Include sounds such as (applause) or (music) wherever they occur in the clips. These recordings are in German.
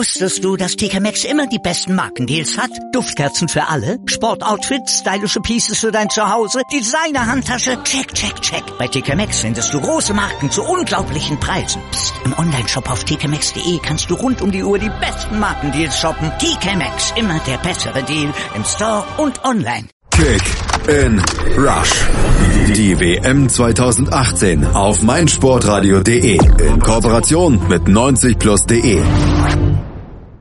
Wusstest du, dass TK Maxx immer die besten Markendeals hat? Duftkerzen für alle, Sportoutfits, stylische Pieces für dein Zuhause, Designer-Handtasche, check, check, check. Bei TK Maxx findest du große Marken zu unglaublichen Preisen. Psst. im Onlineshop auf tkmaxx.de kannst du rund um die Uhr die besten Markendeals shoppen. TK Maxx, immer der bessere Deal im Store und online. Kick in Rush. Die WM 2018 auf meinsportradio.de in Kooperation mit 90plus.de.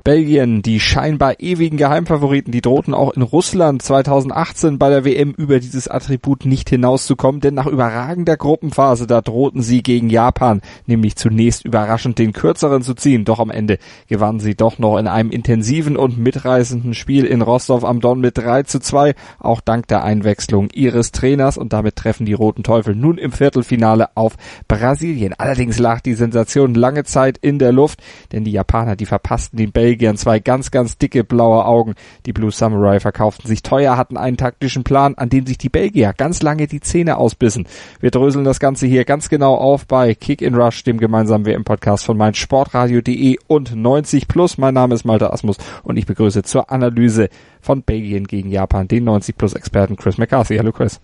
Belgien, die scheinbar ewigen Geheimfavoriten, die drohten auch in Russland 2018 bei der WM über dieses Attribut nicht hinauszukommen, denn nach überragender Gruppenphase, da drohten sie gegen Japan, nämlich zunächst überraschend den kürzeren zu ziehen, doch am Ende gewannen sie doch noch in einem intensiven und mitreißenden Spiel in Rostov am Don mit 3 zu 2, auch dank der Einwechslung ihres Trainers und damit treffen die Roten Teufel nun im Viertelfinale auf Brasilien. Allerdings lag die Sensation lange Zeit in der Luft, denn die Japaner, die verpassten den Belgien Belgiern zwei ganz, ganz dicke blaue Augen. Die Blue Samurai verkauften sich teuer, hatten einen taktischen Plan, an dem sich die Belgier ganz lange die Zähne ausbissen. Wir dröseln das Ganze hier ganz genau auf bei Kick in Rush, dem gemeinsamen WM-Podcast von meinsportradio.de und 90 Plus. Mein Name ist Malte Asmus und ich begrüße zur Analyse von Belgien gegen Japan den 90 Plus Experten Chris McCarthy. Hallo Chris.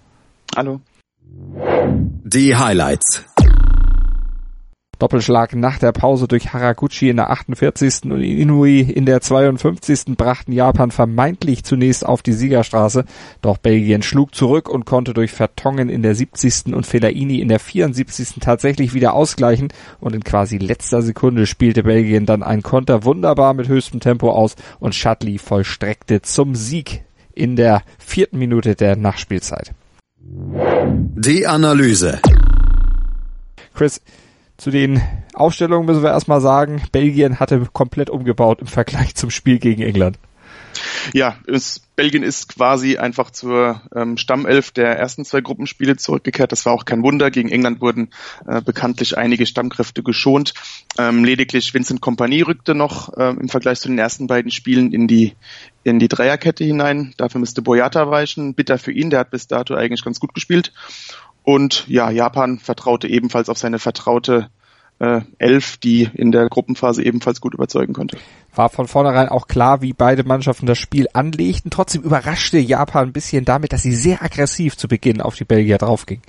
Hallo. Die Highlights. Doppelschlag nach der Pause durch Haraguchi in der 48. und Inui in der 52. brachten Japan vermeintlich zunächst auf die Siegerstraße, doch Belgien schlug zurück und konnte durch Vertongen in der 70. und Fellaini in der 74. tatsächlich wieder ausgleichen und in quasi letzter Sekunde spielte Belgien dann ein Konter wunderbar mit höchstem Tempo aus und Shadley vollstreckte zum Sieg in der vierten Minute der Nachspielzeit. Die Analyse. Chris, zu den Aufstellungen müssen wir erstmal sagen, Belgien hatte komplett umgebaut im Vergleich zum Spiel gegen England. Ja, es, Belgien ist quasi einfach zur ähm, Stammelf der ersten zwei Gruppenspiele zurückgekehrt. Das war auch kein Wunder. Gegen England wurden äh, bekanntlich einige Stammkräfte geschont. Ähm, lediglich Vincent Kompanie rückte noch äh, im Vergleich zu den ersten beiden Spielen in die in die Dreierkette hinein. Dafür müsste Boyata weichen. Bitter für ihn, der hat bis dato eigentlich ganz gut gespielt. Und ja, Japan vertraute ebenfalls auf seine vertraute äh, Elf, die in der Gruppenphase ebenfalls gut überzeugen konnte. War von vornherein auch klar, wie beide Mannschaften das Spiel anlegten. Trotzdem überraschte Japan ein bisschen damit, dass sie sehr aggressiv zu Beginn auf die Belgier draufging.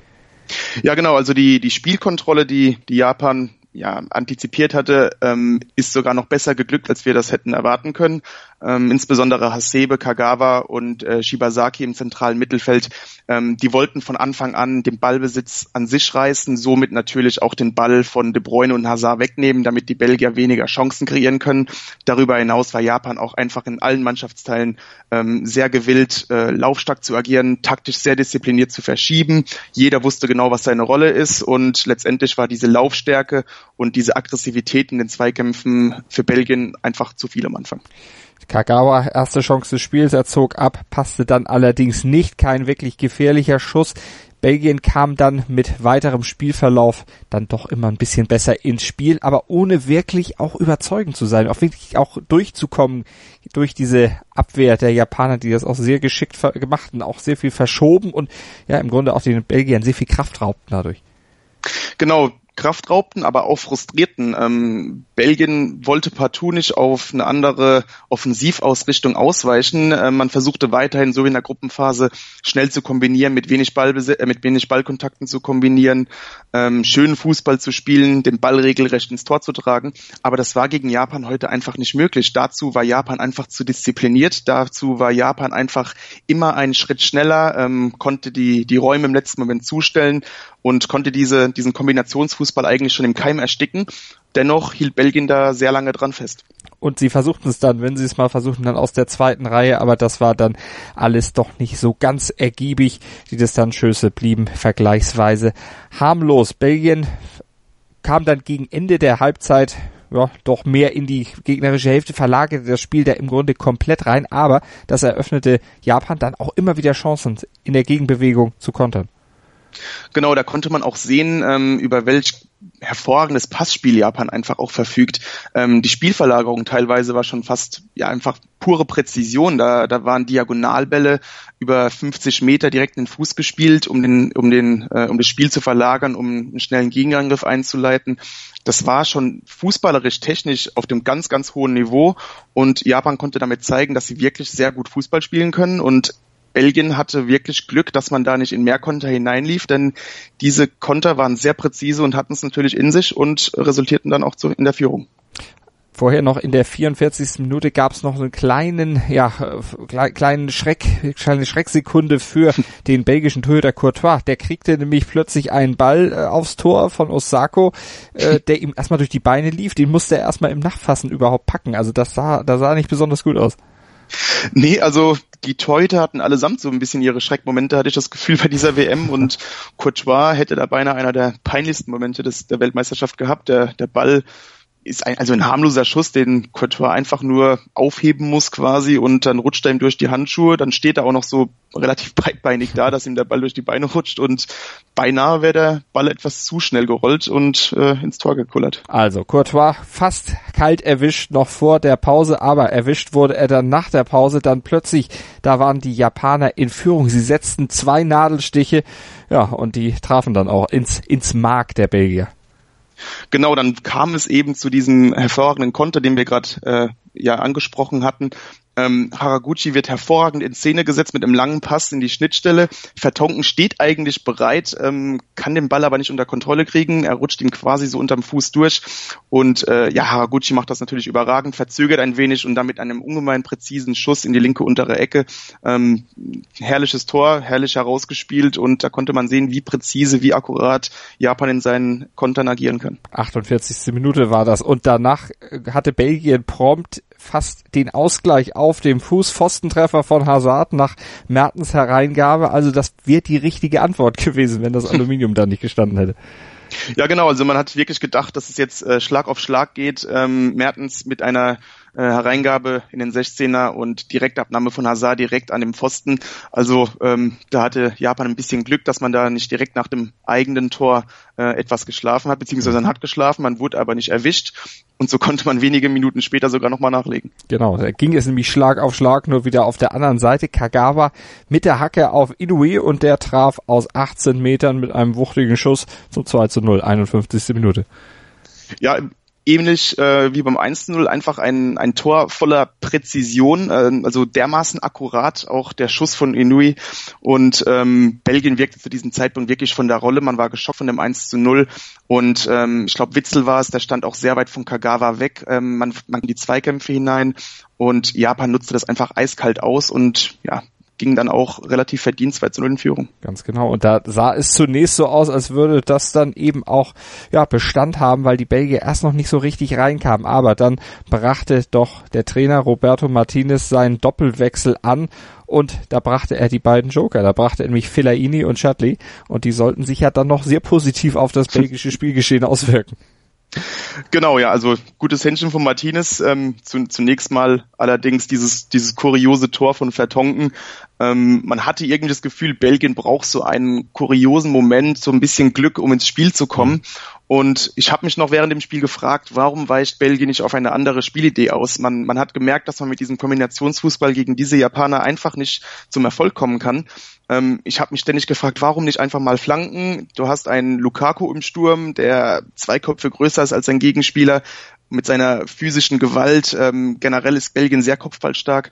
Ja, genau. Also die, die Spielkontrolle, die, die Japan ja, antizipiert hatte, ähm, ist sogar noch besser geglückt, als wir das hätten erwarten können. Ähm, insbesondere Hasebe, Kagawa und äh, Shibasaki im zentralen Mittelfeld, ähm, die wollten von Anfang an den Ballbesitz an sich reißen, somit natürlich auch den Ball von De Bruyne und Hazard wegnehmen, damit die Belgier weniger Chancen kreieren können. Darüber hinaus war Japan auch einfach in allen Mannschaftsteilen ähm, sehr gewillt, äh, laufstark zu agieren, taktisch sehr diszipliniert zu verschieben. Jeder wusste genau, was seine Rolle ist und letztendlich war diese Laufstärke und diese Aggressivität in den Zweikämpfen für Belgien einfach zu viel am Anfang. Kagawa, erste Chance des Spiels, er zog ab, passte dann allerdings nicht, kein wirklich gefährlicher Schuss. Belgien kam dann mit weiterem Spielverlauf dann doch immer ein bisschen besser ins Spiel, aber ohne wirklich auch überzeugend zu sein, auch wirklich auch durchzukommen durch diese Abwehr der Japaner, die das auch sehr geschickt gemacht und auch sehr viel verschoben und ja im Grunde auch den Belgiern sehr viel Kraft raubten dadurch. Genau, Kraft raubten, aber auch frustrierten. Ähm, Belgien wollte partout nicht auf eine andere Offensivausrichtung ausweichen. Äh, man versuchte weiterhin so in der Gruppenphase schnell zu kombinieren, mit wenig Ballbes äh, mit wenig Ballkontakten zu kombinieren, ähm, schönen Fußball zu spielen, den Ball regelrecht ins Tor zu tragen. Aber das war gegen Japan heute einfach nicht möglich. Dazu war Japan einfach zu diszipliniert. Dazu war Japan einfach immer einen Schritt schneller, ähm, konnte die, die Räume im letzten Moment zustellen und konnte diese, diesen Kombinationsfußball eigentlich schon im Keim ersticken. Dennoch hielt Belgien da sehr lange dran fest. Und sie versuchten es dann, wenn sie es mal versuchten, dann aus der zweiten Reihe, aber das war dann alles doch nicht so ganz ergiebig. Die Distanzschüsse blieben vergleichsweise harmlos. Belgien kam dann gegen Ende der Halbzeit ja, doch mehr in die gegnerische Hälfte, verlagerte das Spiel da im Grunde komplett rein, aber das eröffnete Japan dann auch immer wieder Chancen in der Gegenbewegung zu kontern. Genau, da konnte man auch sehen, ähm, über welch hervorragendes Passspiel Japan einfach auch verfügt. Ähm, die Spielverlagerung teilweise war schon fast ja einfach pure Präzision. Da, da waren Diagonalbälle über 50 Meter direkt in den Fuß gespielt, um den, um den, äh, um das Spiel zu verlagern, um einen schnellen Gegenangriff einzuleiten. Das war schon fußballerisch technisch auf dem ganz, ganz hohen Niveau und Japan konnte damit zeigen, dass sie wirklich sehr gut Fußball spielen können und Belgien hatte wirklich Glück, dass man da nicht in mehr Konter hineinlief, denn diese Konter waren sehr präzise und hatten es natürlich in sich und resultierten dann auch zu, in der Führung. Vorher noch in der 44. Minute gab es noch einen kleinen, ja, kleinen Schreck, kleine Schrecksekunde für (laughs) den belgischen Torhüter Courtois. Der kriegte nämlich plötzlich einen Ball äh, aufs Tor von Osako, äh, (laughs) der ihm erstmal durch die Beine lief. Den musste er erstmal im Nachfassen überhaupt packen. Also das sah, das sah nicht besonders gut aus. Nee, also die Torhüter hatten allesamt so ein bisschen ihre Schreckmomente, hatte ich das Gefühl bei dieser WM und Courtois hätte da beinahe einer der peinlichsten Momente des, der Weltmeisterschaft gehabt. Der, der Ball ist ein, also ein harmloser Schuss, den Courtois einfach nur aufheben muss quasi und dann rutscht er ihm durch die Handschuhe. Dann steht er auch noch so relativ (laughs) breitbeinig da, dass ihm der Ball durch die Beine rutscht und beinahe wäre der Ball etwas zu schnell gerollt und äh, ins Tor gekullert. Also Courtois fast kalt erwischt noch vor der Pause, aber erwischt wurde er dann nach der Pause. Dann plötzlich, da waren die Japaner in Führung. Sie setzten zwei Nadelstiche, ja, und die trafen dann auch ins, ins Mark der Belgier. Genau, dann kam es eben zu diesem hervorragenden Konter, den wir gerade äh, ja angesprochen hatten. Ähm, Haraguchi wird hervorragend in Szene gesetzt mit einem langen Pass in die Schnittstelle. Vertonken steht eigentlich bereit, ähm, kann den Ball aber nicht unter Kontrolle kriegen. Er rutscht ihm quasi so unterm Fuß durch. Und äh, ja, Haraguchi macht das natürlich überragend, verzögert ein wenig und damit einem ungemein präzisen Schuss in die linke untere Ecke. Ähm, herrliches Tor, herrlich herausgespielt und da konnte man sehen, wie präzise, wie akkurat Japan in seinen Kontern agieren kann. 48. Minute war das und danach hatte Belgien prompt fast den Ausgleich auf dem Fußpfostentreffer von Hazard nach Mertens Hereingabe. Also das wird die richtige Antwort (laughs) gewesen, wenn das Aluminium da nicht gestanden hätte. Ja, genau. Also man hat wirklich gedacht, dass es jetzt äh, Schlag auf Schlag geht. Ähm, Mertens mit einer äh, Hereingabe in den 16er und Direktabnahme von Hazard direkt an dem Pfosten. Also ähm, da hatte Japan ein bisschen Glück, dass man da nicht direkt nach dem eigenen Tor äh, etwas geschlafen hat, beziehungsweise man hat geschlafen, man wurde aber nicht erwischt und so (laughs) konnte man wenige Minuten später sogar nochmal nachlegen. Genau, da ging es nämlich Schlag auf Schlag, nur wieder auf der anderen Seite. Kagawa mit der Hacke auf Inui und der traf aus 18 Metern mit einem wuchtigen Schuss zum 2 zu 0, 51. Minute. Ja, ähnlich äh, wie beim 1-0 einfach ein, ein Tor voller Präzision, äh, also dermaßen akkurat auch der Schuss von Inui. Und ähm, Belgien wirkte zu diesem Zeitpunkt wirklich von der Rolle, man war geschockt von dem 1 0 und ähm, ich glaube Witzel war es, der stand auch sehr weit von Kagawa weg, ähm, man, man die Zweikämpfe hinein. Und Japan nutzte das einfach eiskalt aus. Und ja, ging dann auch relativ verdient 2 zu 0 in Führung. Ganz genau. Und da sah es zunächst so aus, als würde das dann eben auch ja, Bestand haben, weil die Belgier erst noch nicht so richtig reinkamen. Aber dann brachte doch der Trainer Roberto Martinez seinen Doppelwechsel an und da brachte er die beiden Joker. Da brachte er nämlich Fellaini und Shadley und die sollten sich ja dann noch sehr positiv auf das belgische Spielgeschehen auswirken. Genau, ja, also gutes Händchen von Martinez. Ähm, zu, zunächst mal allerdings dieses, dieses kuriose Tor von Vertonken. Ähm, man hatte irgendwie das Gefühl, Belgien braucht so einen kuriosen Moment, so ein bisschen Glück, um ins Spiel zu kommen. Und ich habe mich noch während dem Spiel gefragt, warum weicht Belgien nicht auf eine andere Spielidee aus? Man, man hat gemerkt, dass man mit diesem Kombinationsfußball gegen diese Japaner einfach nicht zum Erfolg kommen kann. Ähm, ich habe mich ständig gefragt, warum nicht einfach mal flanken? Du hast einen Lukaku im Sturm, der zwei Köpfe größer ist als sein Gegenspieler mit seiner physischen Gewalt. Ähm, generell ist Belgien sehr kopfballstark.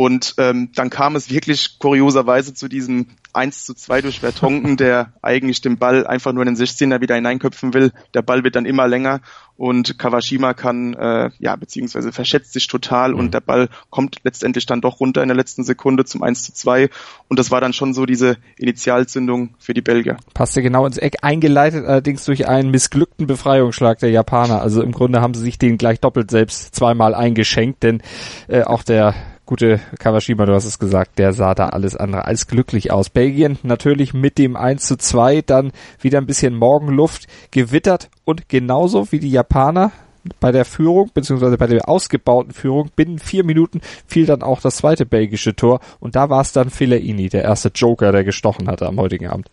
Und ähm, dann kam es wirklich kurioserweise zu diesem 1 zu 2 durch Vertonken, der eigentlich den Ball einfach nur in den 16er wieder hineinköpfen will. Der Ball wird dann immer länger und Kawashima kann, äh, ja, beziehungsweise verschätzt sich total mhm. und der Ball kommt letztendlich dann doch runter in der letzten Sekunde zum 1 zu 2 und das war dann schon so diese Initialzündung für die Belgier. Passte genau ins Eck, eingeleitet allerdings durch einen missglückten Befreiungsschlag der Japaner. Also im Grunde haben sie sich den gleich doppelt selbst zweimal eingeschenkt, denn äh, auch der gute Kawashima, du hast es gesagt, der sah da alles andere als glücklich aus. Belgien natürlich mit dem 1 zu 2 dann wieder ein bisschen Morgenluft gewittert und genauso wie die Japaner bei der Führung, beziehungsweise bei der ausgebauten Führung, binnen vier Minuten fiel dann auch das zweite belgische Tor und da war es dann Fellaini, der erste Joker, der gestochen hatte am heutigen Abend.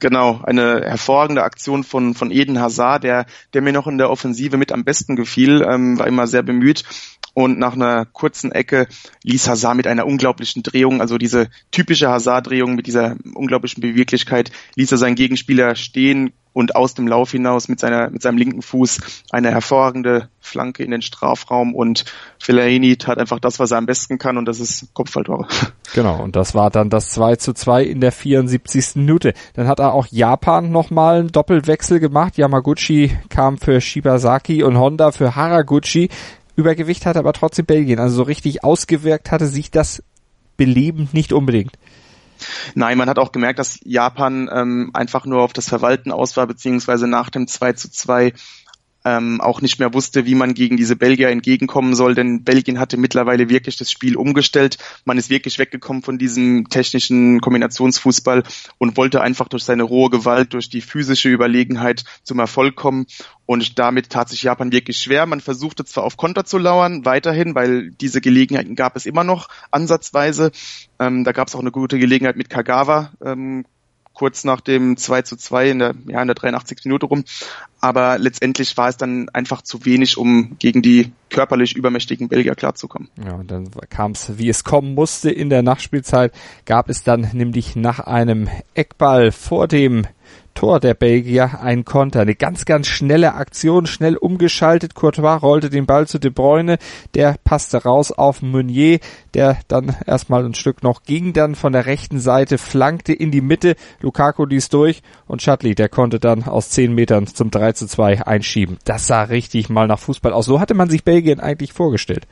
Genau, eine hervorragende Aktion von, von Eden Hazard, der, der mir noch in der Offensive mit am besten gefiel, ähm, war immer sehr bemüht. Und nach einer kurzen Ecke ließ Hazard mit einer unglaublichen Drehung, also diese typische Hazard-Drehung mit dieser unglaublichen Beweglichkeit, ließ er seinen Gegenspieler stehen, und aus dem Lauf hinaus mit seiner mit seinem linken Fuß eine hervorragende Flanke in den Strafraum und Fellaini tat einfach das, was er am besten kann und das ist Kopfballtore. (laughs) Genau, und das war dann das 2 zu 2 in der 74. Minute. Dann hat er auch Japan nochmal einen Doppelwechsel gemacht. Yamaguchi kam für Shibasaki und Honda für Haraguchi. Übergewicht hatte aber trotzdem Belgien. Also so richtig ausgewirkt hatte sich das belebend nicht unbedingt. Nein, man hat auch gemerkt, dass Japan ähm, einfach nur auf das Verwalten aus war, beziehungsweise nach dem 2 zu 2 ähm, auch nicht mehr wusste, wie man gegen diese Belgier entgegenkommen soll, denn Belgien hatte mittlerweile wirklich das Spiel umgestellt. Man ist wirklich weggekommen von diesem technischen Kombinationsfußball und wollte einfach durch seine rohe Gewalt, durch die physische Überlegenheit zum Erfolg kommen. Und damit tat sich Japan wirklich schwer. Man versuchte zwar auf Konter zu lauern, weiterhin, weil diese Gelegenheiten gab es immer noch ansatzweise. Ähm, da gab es auch eine gute Gelegenheit mit Kagawa, ähm, kurz nach dem 2 zu 2 in der, ja, in der 83. Minute rum. Aber letztendlich war es dann einfach zu wenig, um gegen die körperlich übermächtigen Belgier klarzukommen. Ja, und dann kam es, wie es kommen musste. In der Nachspielzeit gab es dann nämlich nach einem Eckball vor dem Tor der Belgier ein Konter. Eine ganz, ganz schnelle Aktion, schnell umgeschaltet. Courtois rollte den Ball zu De Bruyne. Der passte raus auf Meunier, der dann erstmal ein Stück noch ging, dann von der rechten Seite flankte in die Mitte. Lukaku ließ durch und Schattli, der konnte dann aus 10 Metern zum 3 zu 2 einschieben. Das sah richtig mal nach Fußball aus. So hatte man sich Belgien eigentlich vorgestellt.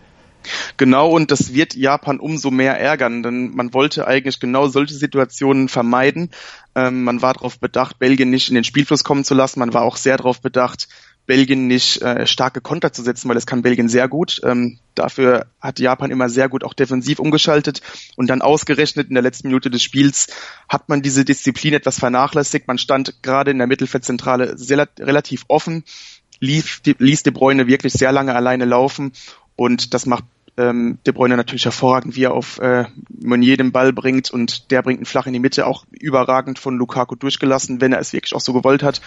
Genau, und das wird Japan umso mehr ärgern, denn man wollte eigentlich genau solche Situationen vermeiden. Ähm, man war darauf bedacht, Belgien nicht in den Spielfluss kommen zu lassen. Man war auch sehr darauf bedacht, Belgien nicht äh, starke Konter zu setzen, weil das kann Belgien sehr gut. Ähm, dafür hat Japan immer sehr gut auch defensiv umgeschaltet und dann ausgerechnet in der letzten Minute des Spiels hat man diese Disziplin etwas vernachlässigt. Man stand gerade in der Mittelfeldzentrale sehr, relativ offen, lief, ließ De Bruyne wirklich sehr lange alleine laufen und das macht ähm, De Bruyne natürlich hervorragend, wie er auf äh, Meunier den Ball bringt und der bringt ihn flach in die Mitte, auch überragend von Lukaku durchgelassen, wenn er es wirklich auch so gewollt hat.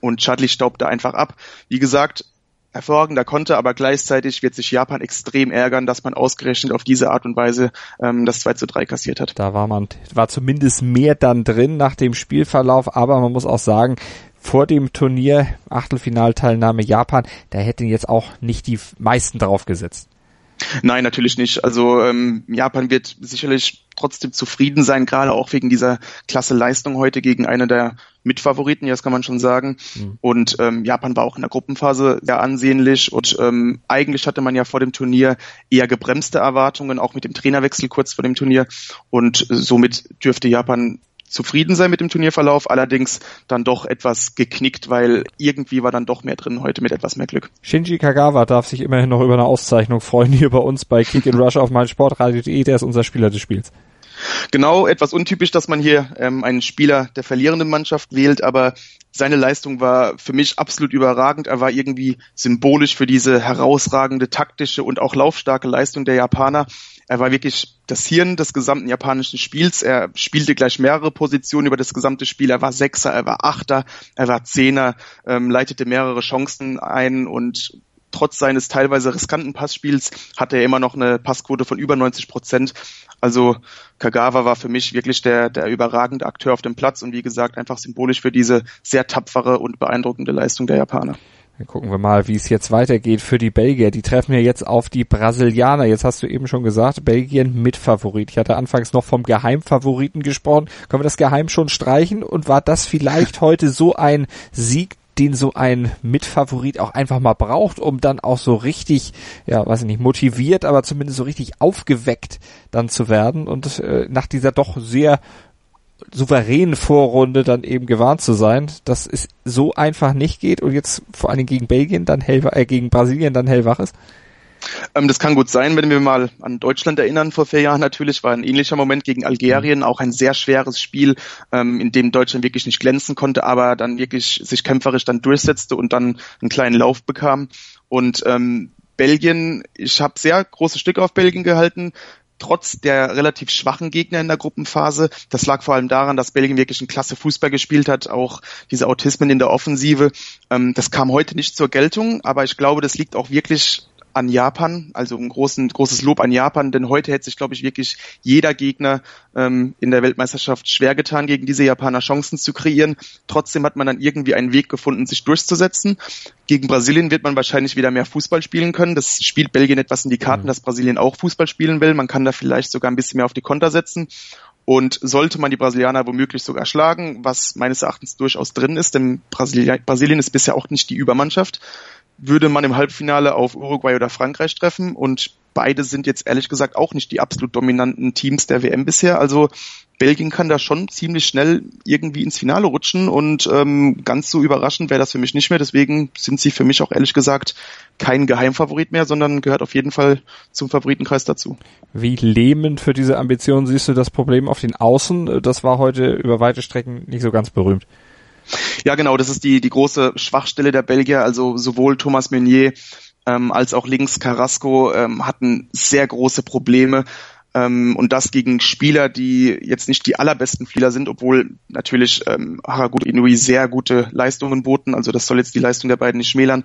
Und Chadli staubt da einfach ab. Wie gesagt, hervorragender konnte, aber gleichzeitig wird sich Japan extrem ärgern, dass man ausgerechnet auf diese Art und Weise ähm, das 2 zu 3 kassiert hat. Da war man, war zumindest mehr dann drin nach dem Spielverlauf, aber man muss auch sagen, vor dem Turnier, Achtelfinalteilnahme Japan, da hätten jetzt auch nicht die meisten drauf gesetzt. Nein, natürlich nicht. Also ähm, Japan wird sicherlich trotzdem zufrieden sein, gerade auch wegen dieser klasse Leistung heute gegen eine der Mitfavoriten, ja, das kann man schon sagen. Mhm. Und ähm, Japan war auch in der Gruppenphase sehr ansehnlich und ähm, eigentlich hatte man ja vor dem Turnier eher gebremste Erwartungen, auch mit dem Trainerwechsel kurz vor dem Turnier. Und somit dürfte Japan zufrieden sein mit dem Turnierverlauf, allerdings dann doch etwas geknickt, weil irgendwie war dann doch mehr drin heute mit etwas mehr Glück. Shinji Kagawa darf sich immerhin noch über eine Auszeichnung freuen hier bei uns bei Kick in Rush auf meinsportradio.de, der ist unser Spieler des Spiels. Genau, etwas untypisch, dass man hier ähm, einen Spieler der verlierenden Mannschaft wählt, aber seine Leistung war für mich absolut überragend. Er war irgendwie symbolisch für diese herausragende taktische und auch laufstarke Leistung der Japaner. Er war wirklich das Hirn des gesamten japanischen Spiels. Er spielte gleich mehrere Positionen über das gesamte Spiel. Er war Sechser, er war Achter, er war Zehner, ähm, leitete mehrere Chancen ein und trotz seines teilweise riskanten Passspiels hatte er immer noch eine Passquote von über 90 Prozent. Also Kagawa war für mich wirklich der, der überragende Akteur auf dem Platz und wie gesagt einfach symbolisch für diese sehr tapfere und beeindruckende Leistung der Japaner. Dann gucken wir mal, wie es jetzt weitergeht für die Belgier. Die treffen ja jetzt auf die Brasilianer. Jetzt hast du eben schon gesagt, Belgien mit Favorit. Ich hatte anfangs noch vom Geheimfavoriten gesprochen. Können wir das Geheim schon streichen? Und war das vielleicht heute so ein Sieg, den so ein Mitfavorit auch einfach mal braucht, um dann auch so richtig, ja, weiß ich nicht, motiviert, aber zumindest so richtig aufgeweckt dann zu werden und äh, nach dieser doch sehr souveränen Vorrunde dann eben gewarnt zu sein, dass es so einfach nicht geht und jetzt vor Dingen gegen Belgien dann hellwach, äh, gegen Brasilien dann hellwach ist? Ähm, das kann gut sein, wenn wir mal an Deutschland erinnern. Vor vier Jahren natürlich war ein ähnlicher Moment gegen Algerien, auch ein sehr schweres Spiel, ähm, in dem Deutschland wirklich nicht glänzen konnte, aber dann wirklich sich kämpferisch dann durchsetzte und dann einen kleinen Lauf bekam. Und ähm, Belgien, ich habe sehr große Stücke auf Belgien gehalten trotz der relativ schwachen Gegner in der Gruppenphase. Das lag vor allem daran, dass Belgien wirklich ein klasse Fußball gespielt hat, auch diese Autismen in der Offensive. Ähm, das kam heute nicht zur Geltung, aber ich glaube, das liegt auch wirklich an Japan, also ein großen, großes Lob an Japan, denn heute hätte sich, glaube ich, wirklich jeder Gegner ähm, in der Weltmeisterschaft schwer getan, gegen diese Japaner Chancen zu kreieren. Trotzdem hat man dann irgendwie einen Weg gefunden, sich durchzusetzen. Gegen Brasilien wird man wahrscheinlich wieder mehr Fußball spielen können. Das spielt Belgien etwas in die Karten, mhm. dass Brasilien auch Fußball spielen will. Man kann da vielleicht sogar ein bisschen mehr auf die Konter setzen. Und sollte man die Brasilianer womöglich sogar schlagen, was meines Erachtens durchaus drin ist, denn Brasilien ist bisher auch nicht die Übermannschaft, würde man im Halbfinale auf Uruguay oder Frankreich treffen und beide sind jetzt ehrlich gesagt auch nicht die absolut dominanten Teams der WM bisher. Also Belgien kann da schon ziemlich schnell irgendwie ins Finale rutschen und ähm, ganz so überraschend wäre das für mich nicht mehr. Deswegen sind sie für mich auch ehrlich gesagt kein Geheimfavorit mehr, sondern gehört auf jeden Fall zum Favoritenkreis dazu. Wie lähmend für diese Ambition siehst du das Problem auf den Außen? Das war heute über weite Strecken nicht so ganz berühmt. Ja, genau, das ist die, die große Schwachstelle der Belgier. Also sowohl Thomas Meunier ähm, als auch links Carrasco ähm, hatten sehr große Probleme. Ähm, und das gegen Spieler, die jetzt nicht die allerbesten Spieler sind, obwohl natürlich ähm, Haraguchi Inui sehr gute Leistungen boten. Also das soll jetzt die Leistung der beiden nicht schmälern.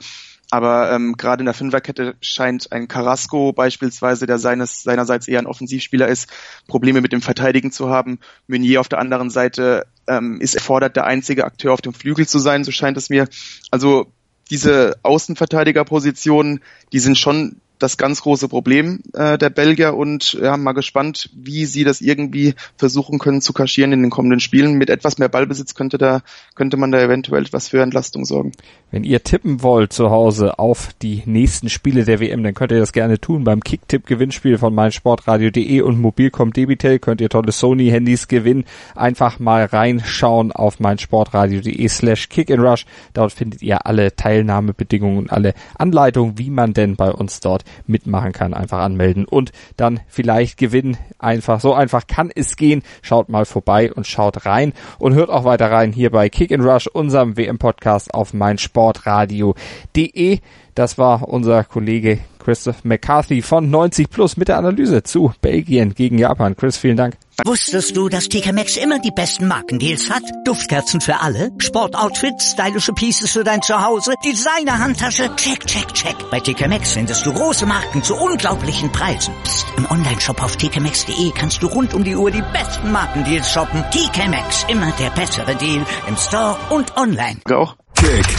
Aber ähm, gerade in der Fünferkette scheint ein Carrasco beispielsweise, der seines, seinerseits eher ein Offensivspieler ist, Probleme mit dem Verteidigen zu haben. Meunier auf der anderen Seite ähm, ist erfordert, der einzige Akteur auf dem Flügel zu sein, so scheint es mir. Also diese Außenverteidigerpositionen, die sind schon das ganz große Problem äh, der Belgier und ja, mal gespannt, wie sie das irgendwie versuchen können zu kaschieren in den kommenden Spielen. Mit etwas mehr Ballbesitz könnte da könnte man da eventuell etwas für Entlastung sorgen. Wenn ihr tippen wollt zu Hause auf die nächsten Spiele der WM, dann könnt ihr das gerne tun beim Kicktipp Gewinnspiel von meinsportradio.de und Mobilcom Debitel könnt ihr tolle Sony Handys gewinnen. Einfach mal reinschauen auf meinsportradio.de slash kickandrush. Dort findet ihr alle Teilnahmebedingungen und alle Anleitungen, wie man denn bei uns dort mitmachen kann. Einfach anmelden und dann vielleicht gewinnen. Einfach so einfach kann es gehen. Schaut mal vorbei und schaut rein und hört auch weiter rein hier bei Kick and Rush, unserem WM-Podcast auf meinsportradio.de. Das war unser Kollege Christoph McCarthy von 90 Plus mit der Analyse zu Belgien gegen Japan. Chris, vielen Dank. Wusstest du, dass TK Maxx immer die besten Markendeals hat? Duftkerzen für alle, Sportoutfits, stylische Pieces für dein Zuhause, Designer-Handtasche, check, check, check. Bei TK Maxx findest du große Marken zu unglaublichen Preisen. Psst. im Onlineshop auf tkmaxx.de kannst du rund um die Uhr die besten Markendeals shoppen. TK Maxx, immer der bessere Deal im Store und online. Auch. Kick